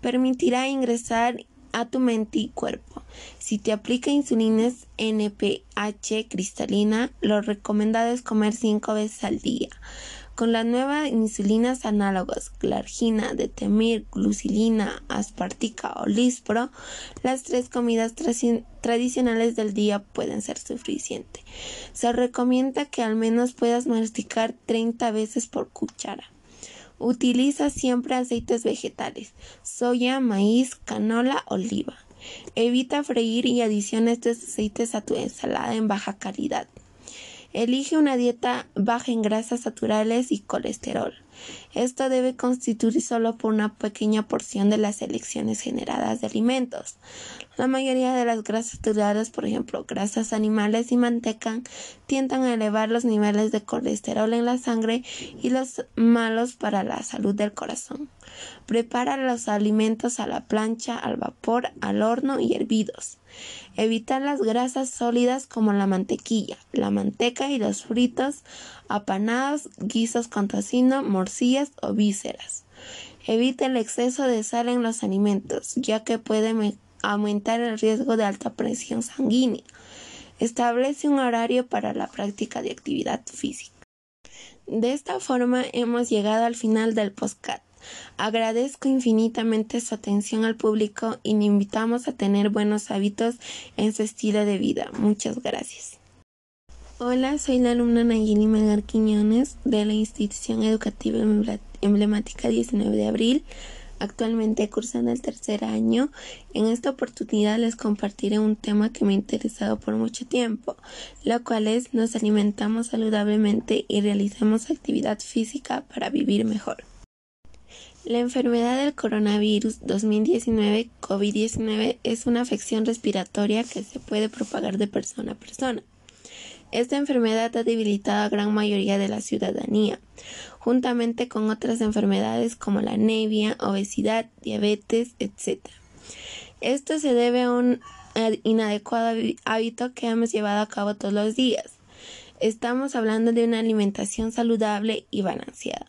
Speaker 1: Permitirá ingresar a tu mente y cuerpo. Si te aplica insulina NPH cristalina, lo recomendado es comer 5 veces al día. Con las nuevas insulinas análogas, glargina, detemir, glucilina, aspartica o lispro, las tres comidas tradicionales del día pueden ser suficientes. Se recomienda que al menos puedas masticar 30 veces por cuchara. Utiliza siempre aceites vegetales, soya, maíz, canola, oliva. Evita freír y adiciona estos aceites a tu ensalada en baja calidad. Elige una dieta baja en grasas naturales y colesterol. Esto debe constituir solo por una pequeña porción de las selecciones generadas de alimentos. La mayoría de las grasas saturadas, por ejemplo, grasas animales y manteca, tienden a elevar los niveles de colesterol en la sangre y los malos para la salud del corazón. Prepara los alimentos a la plancha, al vapor, al horno y hervidos. Evita las grasas sólidas como la mantequilla, la manteca y los fritos, apanados, guisos con tocino, morcillas o vísceras. Evita el exceso de sal en los alimentos, ya que puede aumentar el riesgo de alta presión sanguínea. Establece un horario para la práctica de actividad física. De esta forma hemos llegado al final del podcast. Agradezco infinitamente su atención al público y le invitamos a tener buenos hábitos en su estilo de vida. Muchas gracias. Hola, soy la alumna Nayeli Melgar Quiñones de la institución educativa emblemática 19 de abril, actualmente cursando el tercer año. En esta oportunidad les compartiré un tema que me ha interesado por mucho tiempo, lo cual es nos alimentamos saludablemente y realizamos actividad física para vivir mejor. La enfermedad del coronavirus 2019 COVID-19 es una afección respiratoria que se puede propagar de persona a persona. Esta enfermedad ha debilitado a gran mayoría de la ciudadanía, juntamente con otras enfermedades como la anemia, obesidad, diabetes, etc. Esto se debe a un inadecuado hábito que hemos llevado a cabo todos los días. Estamos hablando de una alimentación saludable y balanceada.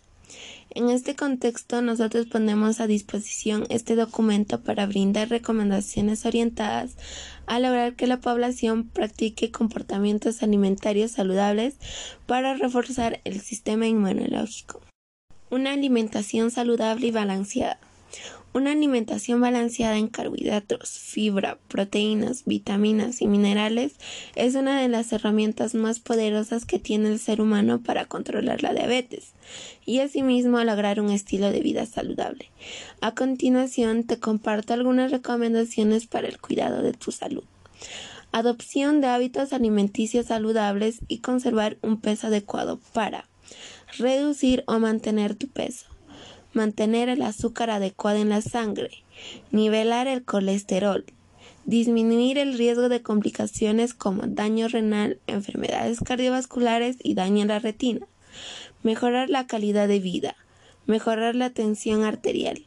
Speaker 1: En este contexto, nosotros ponemos a disposición este documento para brindar recomendaciones orientadas a lograr que la población practique comportamientos alimentarios saludables para reforzar el sistema inmunológico. Una alimentación saludable y balanceada. Una alimentación balanceada en carbohidratos, fibra, proteínas, vitaminas y minerales es una de las herramientas más poderosas que tiene el ser humano para controlar la diabetes y asimismo lograr un estilo de vida saludable. A continuación te comparto algunas recomendaciones para el cuidado de tu salud. Adopción de hábitos alimenticios saludables y conservar un peso adecuado para reducir o mantener tu peso mantener el azúcar adecuado en la sangre, nivelar el colesterol, disminuir el riesgo de complicaciones como daño renal, enfermedades cardiovasculares y daño en la retina, mejorar la calidad de vida, mejorar la tensión arterial,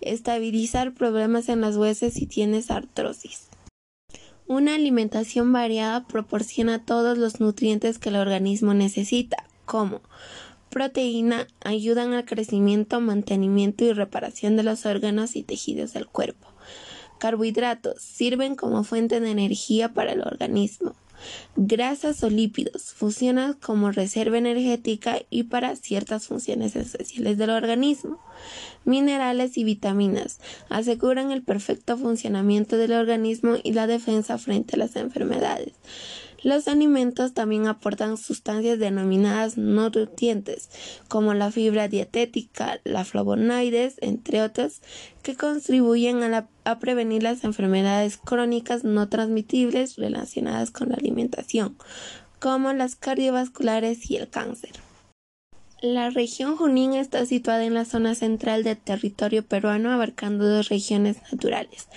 Speaker 1: estabilizar problemas en las huesos si tienes artrosis. Una alimentación variada proporciona todos los nutrientes que el organismo necesita, como proteína ayudan al crecimiento, mantenimiento y reparación de los órganos y tejidos del cuerpo. Carbohidratos sirven como fuente de energía para el organismo. Grasas o lípidos funcionan como reserva energética y para ciertas funciones esenciales del organismo. Minerales y vitaminas aseguran el perfecto funcionamiento del organismo y la defensa frente a las enfermedades. Los alimentos también aportan sustancias denominadas no nutrientes, como la fibra dietética, la flavonoides, entre otros, que contribuyen a, a prevenir las enfermedades crónicas no transmitibles relacionadas con la alimentación, como las cardiovasculares y el cáncer. La región Junín está situada en la zona central del territorio peruano, abarcando dos regiones naturales,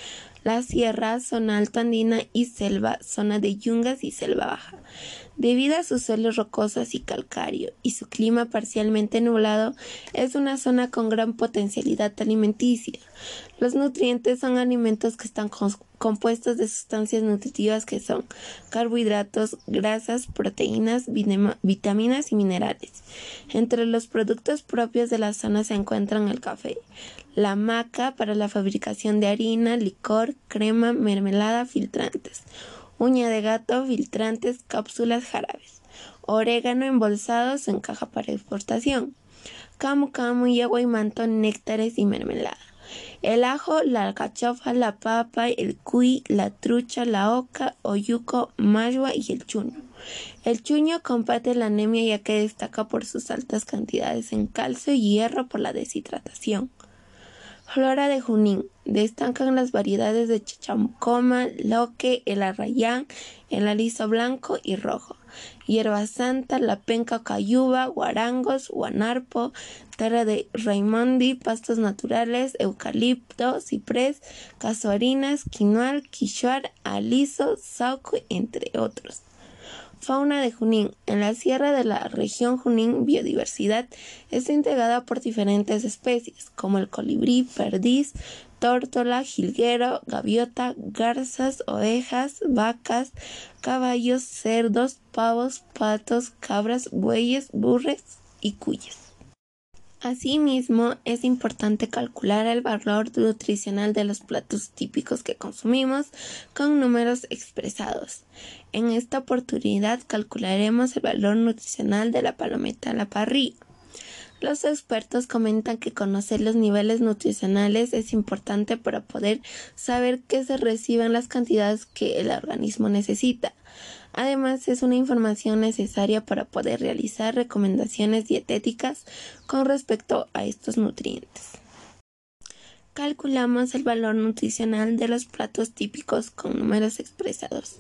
Speaker 1: la sierra, zona alta andina y selva, zona de yungas y selva baja. Debido a sus suelos rocosos y calcário y su clima parcialmente nublado, es una zona con gran potencialidad alimenticia. Los nutrientes son alimentos que están compuestos de sustancias nutritivas que son carbohidratos, grasas, proteínas, vitaminas y minerales. Entre los productos propios de la zona se encuentran el café, la maca para la fabricación de harina, licor, crema, mermelada, filtrantes uña de gato, filtrantes, cápsulas, jarabes, orégano embolsados en caja para exportación, camu camu y agua y manto, néctares y mermelada. El ajo, la alcachofa, la papa, el cuy, la trucha, la oca, oyuco, mayua y el chuno. El chuño combate la anemia ya que destaca por sus altas cantidades en calcio y hierro por la deshidratación. Flora de Junín. Destacan las variedades de chachacoma, loque, el arrayán, el aliso blanco y rojo, hierba santa, la penca cayuba, guarangos, guanarpo, terra de raimondi, pastos naturales, eucalipto, ciprés, casuarinas, quinoal, quichuar, aliso, sauco, entre otros. Fauna de Junín. En la sierra de la región Junín, biodiversidad está integrada por diferentes especies, como el colibrí, perdiz, tórtola, jilguero, gaviota, garzas, ovejas, vacas, caballos, cerdos, pavos, patos, cabras, bueyes, burres y cuyes. Asimismo, es importante calcular el valor nutricional de los platos típicos que consumimos con números expresados. En esta oportunidad calcularemos el valor nutricional de la palometa a la parrilla. Los expertos comentan que conocer los niveles nutricionales es importante para poder saber que se reciben las cantidades que el organismo necesita. Además, es una información necesaria para poder realizar recomendaciones dietéticas con respecto a estos nutrientes. Calculamos el valor nutricional de los platos típicos con números expresados.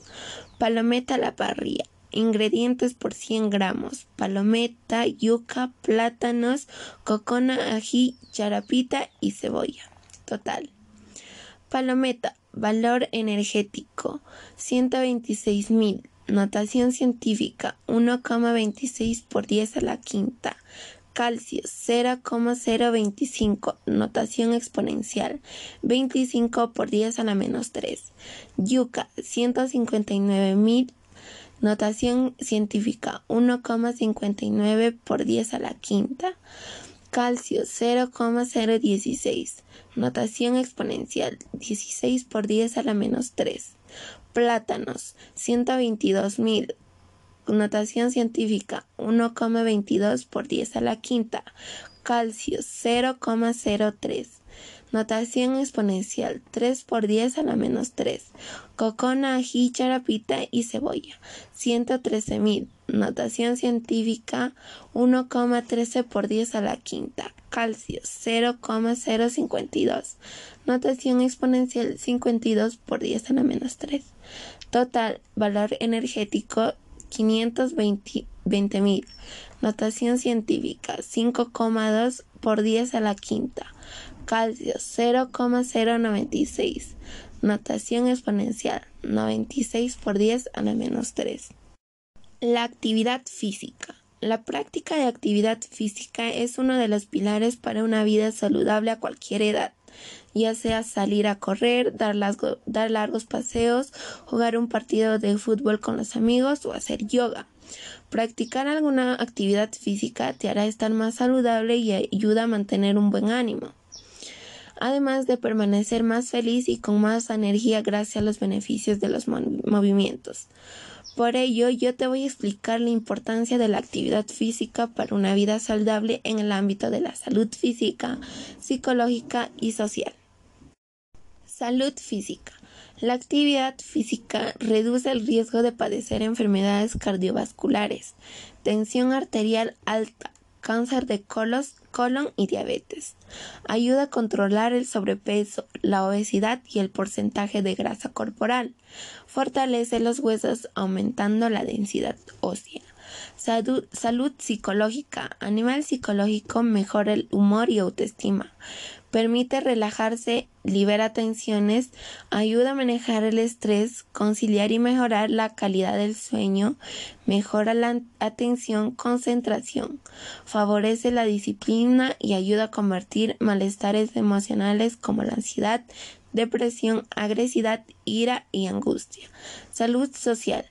Speaker 1: Palometa a la parrilla. Ingredientes por 100 gramos. Palometa, yuca, plátanos, cocona, ají, charapita y cebolla. Total. Palometa. Valor energético. 126 mil. Notación científica 1,26 por 10 a la quinta. Calcio 0,025. Notación exponencial 25 por 10 a la menos 3. Yuca 159.000. Notación científica 1,59 por 10 a la quinta. Calcio 0,016. Notación exponencial 16 por 10 a la menos 3. Plátanos, 122.000. Notación científica, 1,22 por 10 a la quinta. Calcio, 0,03. Notación exponencial, 3 por 10 a la menos 3. Cocona, ají, charapita y cebolla, 113.000. Notación científica, 1,13 por 10 a la quinta. Calcio, 0,052. Notación exponencial, 52 por 10 a la menos 3. Total, valor energético 520 mil. Notación científica 5,2 por 10 a la quinta. Calcio 0,096. Notación exponencial 96 por 10 a la menos 3. La actividad física. La práctica de actividad física es uno de los pilares para una vida saludable a cualquier edad ya sea salir a correr, dar, dar largos paseos, jugar un partido de fútbol con los amigos o hacer yoga. Practicar alguna actividad física te hará estar más saludable y ayuda a mantener un buen ánimo además de permanecer más feliz y con más energía gracias a los beneficios de los movimientos. Por ello, yo te voy a explicar la importancia de la actividad física para una vida saludable en el ámbito de la salud física, psicológica y social. Salud física. La actividad física reduce el riesgo de padecer enfermedades cardiovasculares, tensión arterial alta, cáncer de colon y diabetes. Ayuda a controlar el sobrepeso, la obesidad y el porcentaje de grasa corporal. Fortalece los huesos aumentando la densidad ósea. Salud, psicológica. A nivel psicológico mejora el humor y autoestima permite relajarse, libera tensiones, ayuda a manejar el estrés, conciliar y mejorar la calidad del sueño, mejora la atención, concentración, favorece la disciplina y ayuda a convertir malestares emocionales como la ansiedad, depresión, agresividad, ira y angustia. Salud social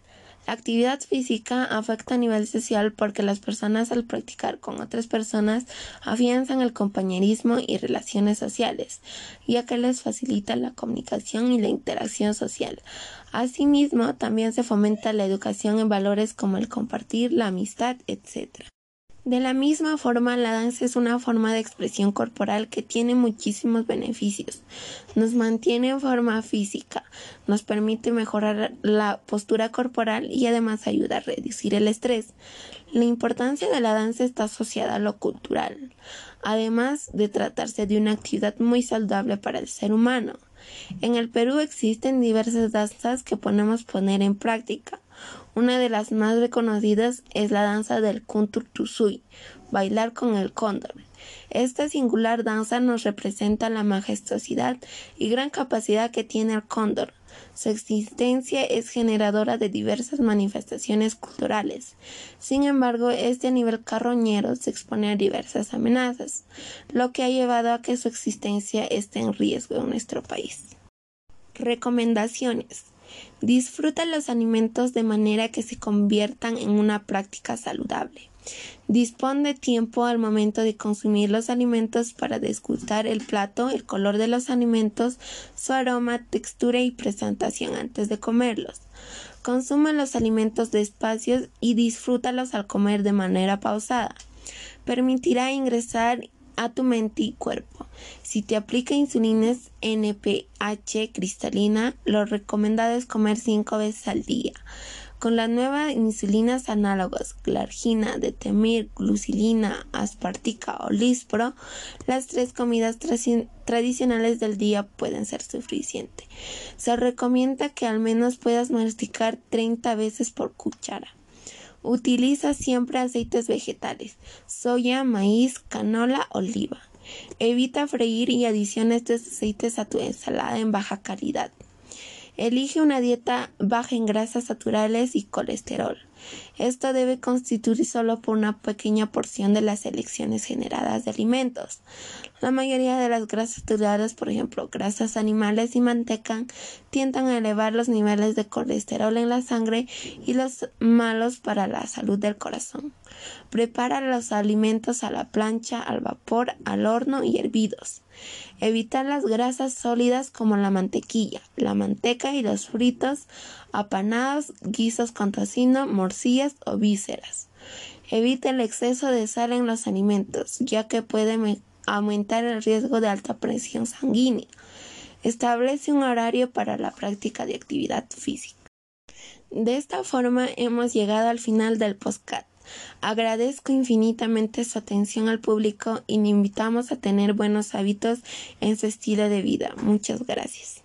Speaker 1: la actividad física afecta a nivel social porque las personas al practicar con otras personas afianzan el compañerismo y relaciones sociales, ya que les facilita la comunicación y la interacción social. Asimismo, también se fomenta la educación en valores como el compartir, la amistad, etc. De la misma forma, la danza es una forma de expresión corporal que tiene muchísimos beneficios. Nos mantiene en forma física, nos permite mejorar la postura corporal y además ayuda a reducir el estrés. La importancia de la danza está asociada a lo cultural, además de tratarse de una actividad muy saludable para el ser humano. En el Perú existen diversas danzas que podemos poner en práctica. Una de las más reconocidas es la danza del Kunturtusui, bailar con el cóndor. Esta singular danza nos representa la majestuosidad y gran capacidad que tiene el cóndor. Su existencia es generadora de diversas manifestaciones culturales. Sin embargo, este nivel carroñero se expone a diversas amenazas, lo que ha llevado a que su existencia esté en riesgo en nuestro país. Recomendaciones. Disfruta los alimentos de manera que se conviertan en una práctica saludable. Dispón de tiempo al momento de consumir los alimentos para disfrutar el plato, el color de los alimentos, su aroma, textura y presentación antes de comerlos. Consume los alimentos despacio y disfrútalos al comer de manera pausada. Permitirá ingresar a tu mente y cuerpo. Si te aplica insulina NPH cristalina, lo recomendado es comer 5 veces al día. Con las nuevas insulinas análogas, glargina, detemir, glucilina, aspartica o lispro, las tres comidas tradicionales del día pueden ser suficientes. Se recomienda que al menos puedas masticar 30 veces por cuchara. Utiliza siempre aceites vegetales, soya, maíz, canola, oliva. Evita freír y adiciones de aceites a tu ensalada en baja calidad. Elige una dieta baja en grasas naturales y colesterol. Esto debe constituir solo por una pequeña porción de las selecciones generadas de alimentos. La mayoría de las grasas saturadas, por ejemplo, grasas animales y manteca, tienden a elevar los niveles de colesterol en la sangre y los malos para la salud del corazón. Prepara los alimentos a la plancha, al vapor, al horno y hervidos. Evitar las grasas sólidas como la mantequilla, la manteca y los fritos, apanados, guisos con tocino, morcillas o vísceras. Evita el exceso de sal en los alimentos, ya que puede aumentar el riesgo de alta presión sanguínea. Establece un horario para la práctica de actividad física. De esta forma hemos llegado al final del podcast. Agradezco infinitamente su atención al público y le invitamos a tener buenos hábitos en su estilo de vida. Muchas gracias.